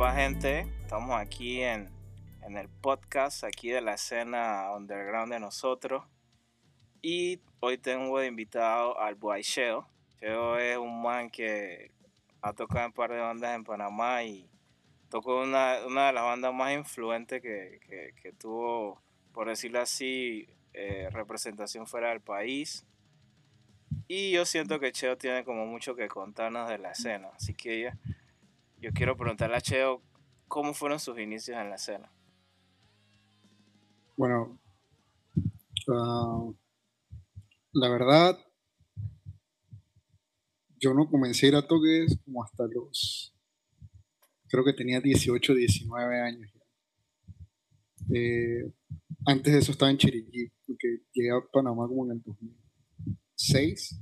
va gente? Estamos aquí en, el podcast, aquí de la escena underground de nosotros. Y hoy tengo de invitado al Boy Cheo. Cheo es un man que ha tocado en un par de bandas en Panamá y tocó una, de las bandas más influentes que, tuvo, por decirlo así, eh, representación fuera del país. Y yo siento que Cheo tiene como mucho que contarnos de la escena. Así que yo quiero preguntarle a Cheo cómo fueron sus inicios en la escena. Bueno, ah, la verdad, yo no comencé a ir a toques como hasta los, creo que tenía 18, 19 años. Eh, antes de eso estaba en Chiriquí, porque llegué a Panamá como en el 2006.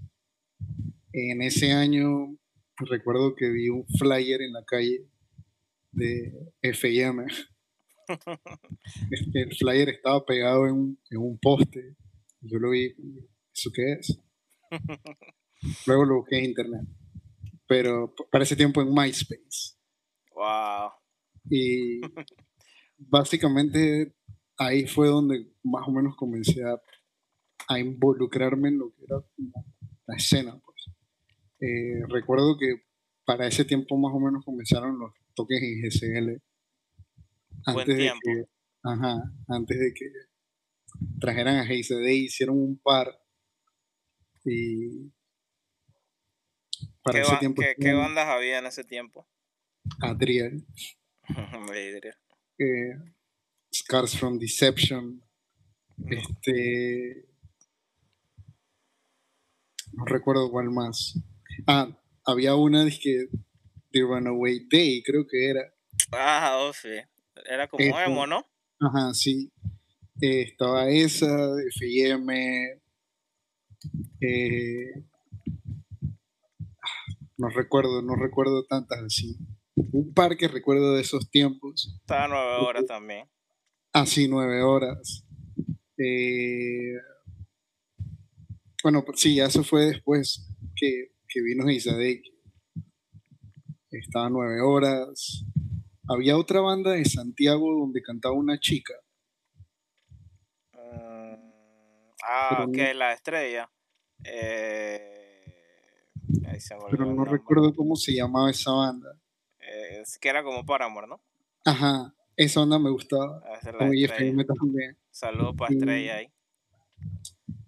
En ese año recuerdo que vi un flyer en la calle de FM. el flyer estaba pegado en un, poste. Yo lo vi, ¿eso qué es? Luego lo busqué en internet. Pero para ese tiempo en MySpace. Wow. Y básicamente ahí fue donde más o menos comencé a, a involucrarme en lo que era la escena. Eh, recuerdo que para ese tiempo más o menos comenzaron los toques en GCL. Antes de que, ajá, antes de que trajeran a GCD, hicieron un par. Y para ¿Qué, ese tiempo. ¿qué, bandas había en ese tiempo? Adriel. eh, Scars from Deception. Este. No recuerdo cuál más. Ah, había una que The Runaway Day, creo que era. Ah, oh, sí. Era como emo, ¿no? Ajá, sí. Eh, estaba esa, FM. Eh, no recuerdo, no recuerdo tantas así. Un par que recuerdo de esos tiempos. Estaba nueve horas también. Ah, sí, nueve horas. Eh, bueno, sí, eso fue después que que vino Isadek. Estaba nueve horas. Había otra banda de Santiago donde cantaba una chica. Mm, ah, ok, La Estrella. Eh, pero no recuerdo cómo se llamaba esa banda. es que era como Paramore, ¿no? Ajá, esa banda me gustaba. Saludos para Estrella ahí.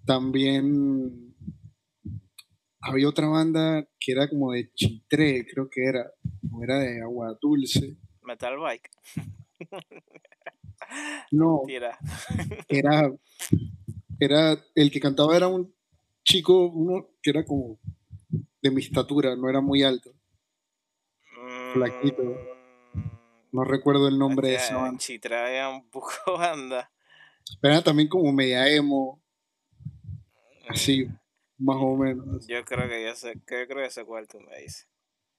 También había otra banda que era como de Chitré, creo que era, o era de Agua Dulce. Metal Bike. no, era, era, el que cantaba era un chico, uno que era como de mi estatura, no era muy alto. Flaquito. Mm, no recuerdo el nombre de esa banda. Chitré era un poco banda. Pero era también como media emo. Así, más o menos. Yo creo que ya sé, creo que sé cuál tú me dices.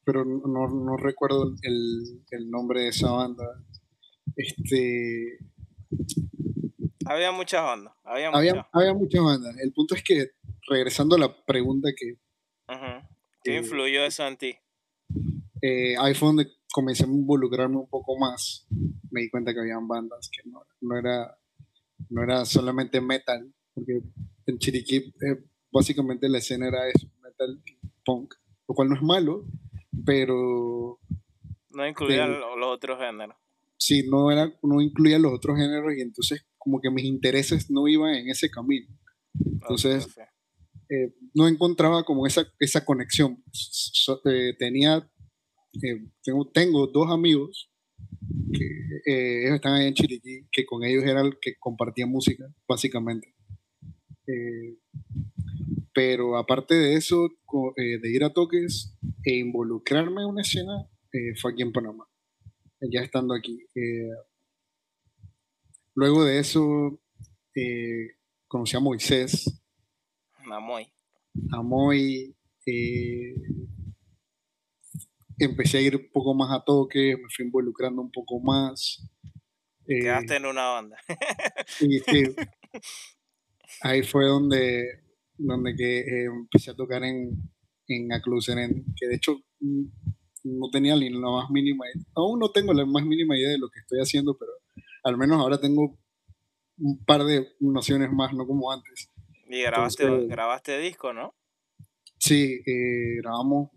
Pero no, no recuerdo el, el, nombre de esa banda. Este. Había muchas bandas. Había, había, había, muchas bandas. El punto es que, regresando a la pregunta que. ¿Qué influyó eso en ti? Eh, ahí fue donde comencé a involucrarme un poco más. Me di cuenta que habían bandas que no, no era, no era solamente metal, porque en Chiriquí eh, básicamente la escena era eso, metal punk, lo cual no es malo, pero... No incluía los otros géneros. Sí, no, era, no incluía los otros géneros y entonces como que mis intereses no iban en ese camino. Entonces, eh, no encontraba como esa, esa conexión. Eh, tenía, eh, tengo, tengo dos amigos que ellos están ahí en Chiriquí, que con ellos era el que compartía música, básicamente. Pero aparte de eso, eh, de ir a toques e involucrarme en una escena, eh, fue aquí en Panamá, ya estando aquí. Eh, luego de eso, conocí a Moisés. A Moy. A Moy. empecé a ir un poco más a toques, me fui involucrando un poco más. Quedaste en una banda. sí, sí. Ahí fue donde donde que eh, empecé a tocar en, en que de hecho mm, no tenía ni la más mínima, aún no tengo la más mínima idea de lo que estoy haciendo, pero al menos ahora tengo un par de nociones más, no como antes. Y grabaste, grabaste disco, ¿no? Sí, eh, grabamos,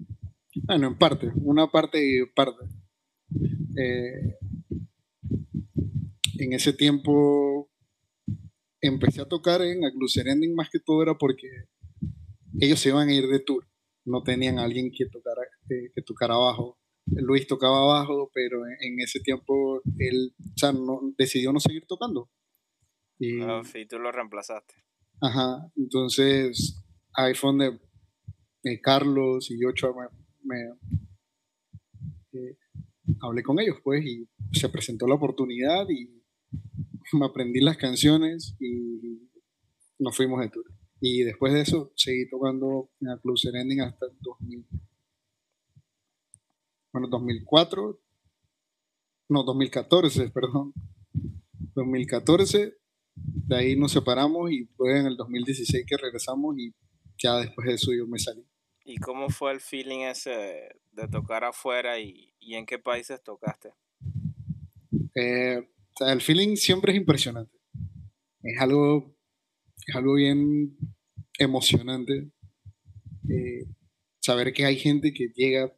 bueno, en parte, una parte y parte. Eh, en ese tiempo empecé a tocar en Aglucerending más que todo era porque ellos se iban a ir de tour. No tenían a alguien que tocara, que, que tocara abajo. Luis tocaba abajo, pero en, ese tiempo él no, decidió no seguir tocando. Y, ah, tú lo reemplazaste. Ajá, entonces ahí fue donde eh, Carlos y yo me, eh, hablé con ellos, pues, y se presentó la oportunidad y me aprendí las canciones y nos fuimos de tour. Y después de eso seguí tocando en el Club Serending hasta el 2000. Bueno, 2004. No, 2014, perdón. 2014. De ahí nos separamos y fue en el 2016 que regresamos y ya después de eso yo me salí. ¿Y cómo fue el feeling ese de tocar afuera y, en qué países tocaste? Eh, el feeling siempre es impresionante. Es algo, es algo bien emocionante. Eh, saber que hay gente que llega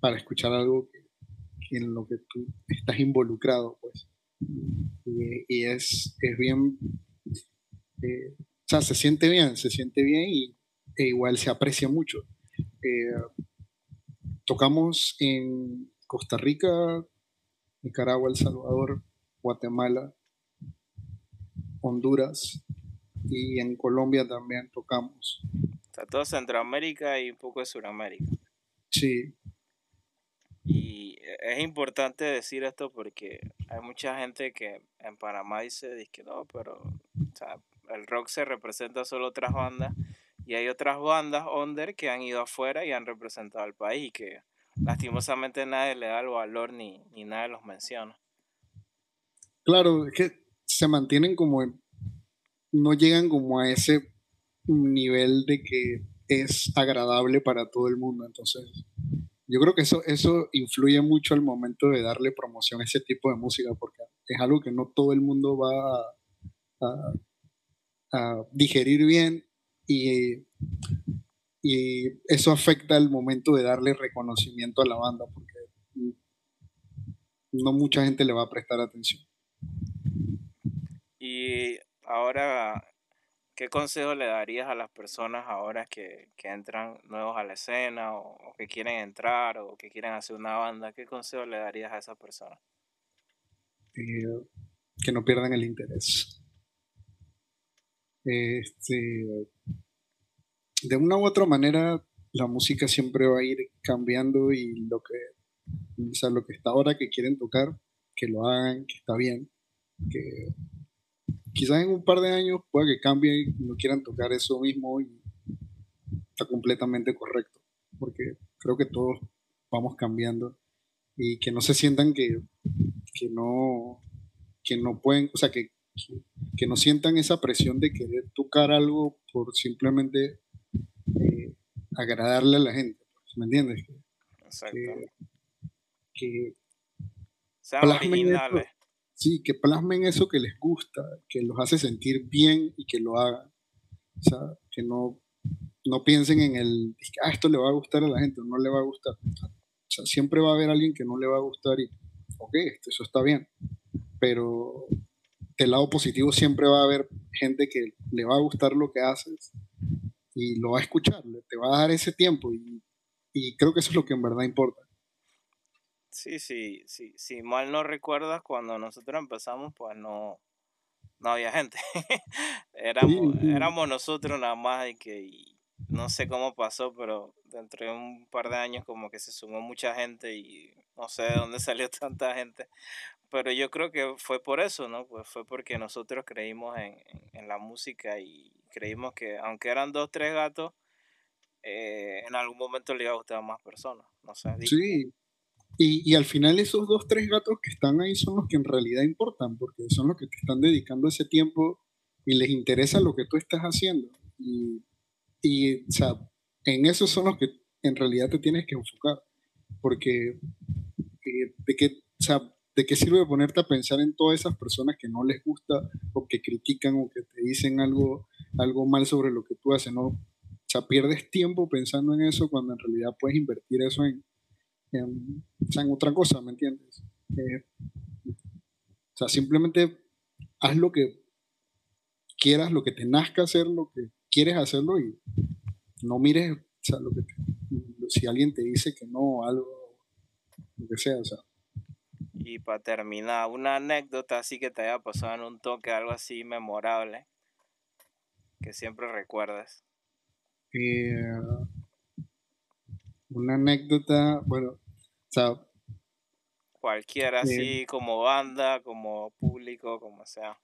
para escuchar algo en lo que tú estás involucrado, pues. Y, es, es, bien, eh, o sea, se siente bien, se siente bien y e igual se aprecia mucho. Eh, tocamos en Costa Rica, Nicaragua, El Salvador, Guatemala, Honduras y en Colombia también tocamos. Sea, todo Centroamérica y un poco de Sudamérica. Sí. Y es importante decir esto porque hay mucha gente que en Panamá dice, que no, pero el rock se representa solo otras bandas y hay otras bandas under que han ido afuera y han representado al país y que lastimosamente nadie le da el valor ni, ni nadie los menciona. Claro, es que se mantienen como, no llegan como a ese nivel de que es agradable para todo el mundo. Entonces, yo creo que eso, eso influye mucho al momento de darle promoción a ese tipo de música, porque es algo que no todo el mundo va a, a digerir bien y, y eso afecta el momento de darle reconocimiento a la banda, porque no mucha gente le va a prestar atención. Y ahora, ¿qué consejo le darías a las personas ahora que, entran nuevos a la escena o, que quieren entrar o que quieren hacer una banda? ¿Qué consejo le darías a esas personas? Eh, que no pierdan el interés. Este, de una u otra manera, la música siempre va a ir cambiando y lo que, o sea, lo que está ahora que quieren tocar, que lo hagan, que está bien, que quizás en un par de años pueda que cambie y no quieran tocar eso mismo y está completamente correcto, porque creo que todos vamos cambiando y que no se sientan que, que no que no pueden, o sea, que, que, no sientan esa presión de querer tocar algo por simplemente eh, agradarle a la gente, pues, ¿me entiendes? Exacto. Que, sean originales sí, que plasmen eso que les gusta, que los hace sentir bien y que lo hagan. O sea, que no, no piensen en el, ah, esto le va a gustar a la gente o no le va a gustar. O sea, siempre va a haber alguien que no le va a gustar y, ok, eso está bien. Pero del lado positivo siempre va a haber gente que le va a gustar lo que haces y lo va a escuchar, te va a dar ese tiempo y, y creo que eso es lo que en verdad importa. Sí, sí, sí, si mal no recuerdas, cuando nosotros empezamos, pues no, no había gente. éramos, éramos nosotros nada más y que no sé cómo pasó, pero dentro de un par de años como que se sumó mucha gente y no sé de dónde salió tanta gente. Pero yo creo que fue por eso, ¿no? Pues fue porque nosotros creímos en, en, la música y creímos que aunque eran dos, tres gatos, eh, en algún momento le iba a gustar a más personas. No sé. Sí, y, al final esos dos, tres gatos que están ahí son los que en realidad importan, porque son los que te están dedicando ese tiempo y les interesa lo que tú estás haciendo. Y, y o sea, en esos son los que en realidad te tienes que enfocar. porque eh, de, qué, ¿de qué sirve ponerte a pensar en todas esas personas que no les gusta o que critican o que te dicen algo, algo mal sobre lo que tú haces? ¿no? O sea, pierdes tiempo pensando en eso cuando en realidad puedes invertir eso en, en, en otra cosa, ¿me entiendes? Eh, o sea, simplemente haz lo que quieras, lo que te nazca hacer, lo que quieres hacerlo y no mires, o sea, lo que si alguien te dice que no, algo, lo que sea, o sea. Y para terminar, una anécdota así que te haya pasado en un toque, algo así memorable, que siempre recuerdas. Eh, una anécdota, bueno, o sea... Cualquiera, así como banda, como público, como sea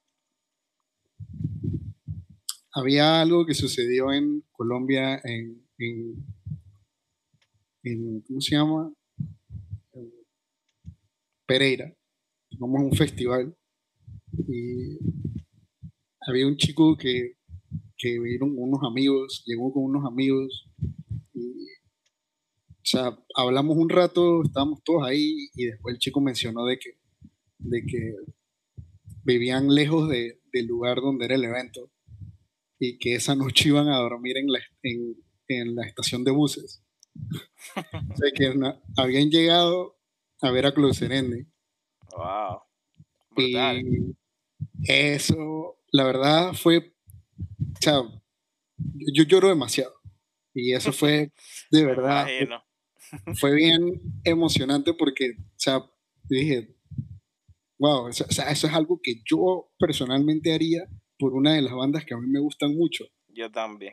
había algo que sucedió en Colombia, en, ¿cómo se llama? Pereira. Vamos a un festival y había un chico que, que vieron unos amigos, llegó con unos amigos y, o sea, hablamos un rato, estábamos todos ahí y después el chico mencionó de que, de que vivían lejos del lugar donde era el evento y que esa noche iban a dormir en la, en, la estación de buses. o sea, que habían llegado a ver a Closerende. Wow. Y eso, la verdad, fue. O sea, yo, lloro demasiado. Y eso fue, de verdad. Fue bien emocionante porque, o sea, dije, wow, o sea, eso es algo que yo personalmente haría por una de las bandas que a mí me gustan mucho. Yo también.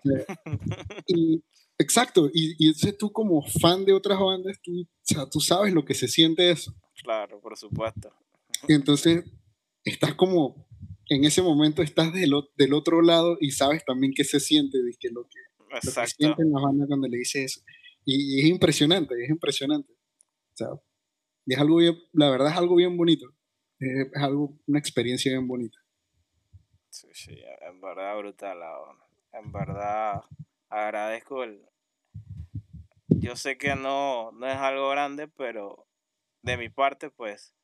Y, exacto, y, y entonces tú como fan de otras bandas, tú, o sea, tú sabes lo que se siente eso. Claro, por supuesto. Y entonces estás como, en ese momento estás del, del otro lado y sabes también qué se siente, que lo que, lo que sienten las bandas cuando le dices eso. Y, es impresionante, es impresionante. O sea, es algo bien, la verdad es algo bien bonito. Es, es algo, una experiencia bien bonita. Sí, sí, en verdad brutal. En verdad agradezco el... Yo sé que no, no es algo grande, pero de mi parte, pues,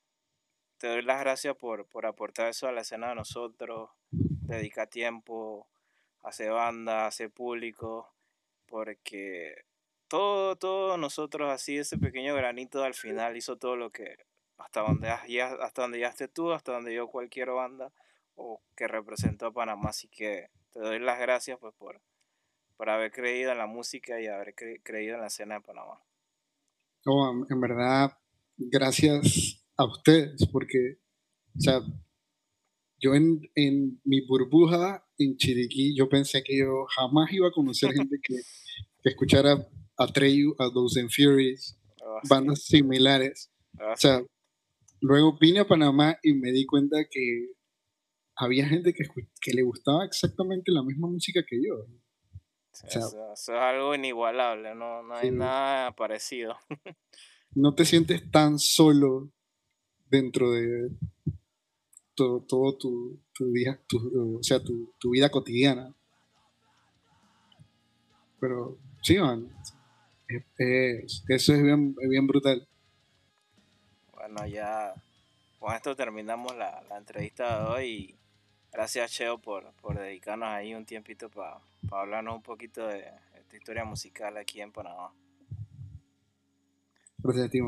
te doy las gracias por, por aportar eso a la escena de nosotros, dedica tiempo, hace banda, hace público, porque todo, todo nosotros así, ese pequeño granito al final hizo todo lo que, hasta donde, hasta donde ya esté tú, hasta donde yo cualquier banda, o que representó a Panamá. Así que te doy las gracias pues, por, por haber creído en la música y haber creído en la escena de Panamá. en verdad, gracias a ustedes, porque, o sea, yo en, en, mi burbuja en Chiriquí, yo pensé que yo jamás iba a conocer gente que, que escuchara a Treyu, a Those and Furies, ah, bandas similares. Ah, o sea, luego vine a Panamá y me di cuenta que había gente que, que le gustaba exactamente la misma música que yo. eso, es algo inigualable, no, no hay nada parecido. no te sientes tan solo dentro de todo, todo tu, tu, día, o sea, tu, tu, vida cotidiana. Pero sí, man, eso es bien, bien brutal. Bueno, ya con esto terminamos la, la entrevista de hoy Gracias, Cheo, por, por dedicarnos ahí un tiempito para hablarnos un poquito de esta historia musical aquí en Panamá. Gracias a ti,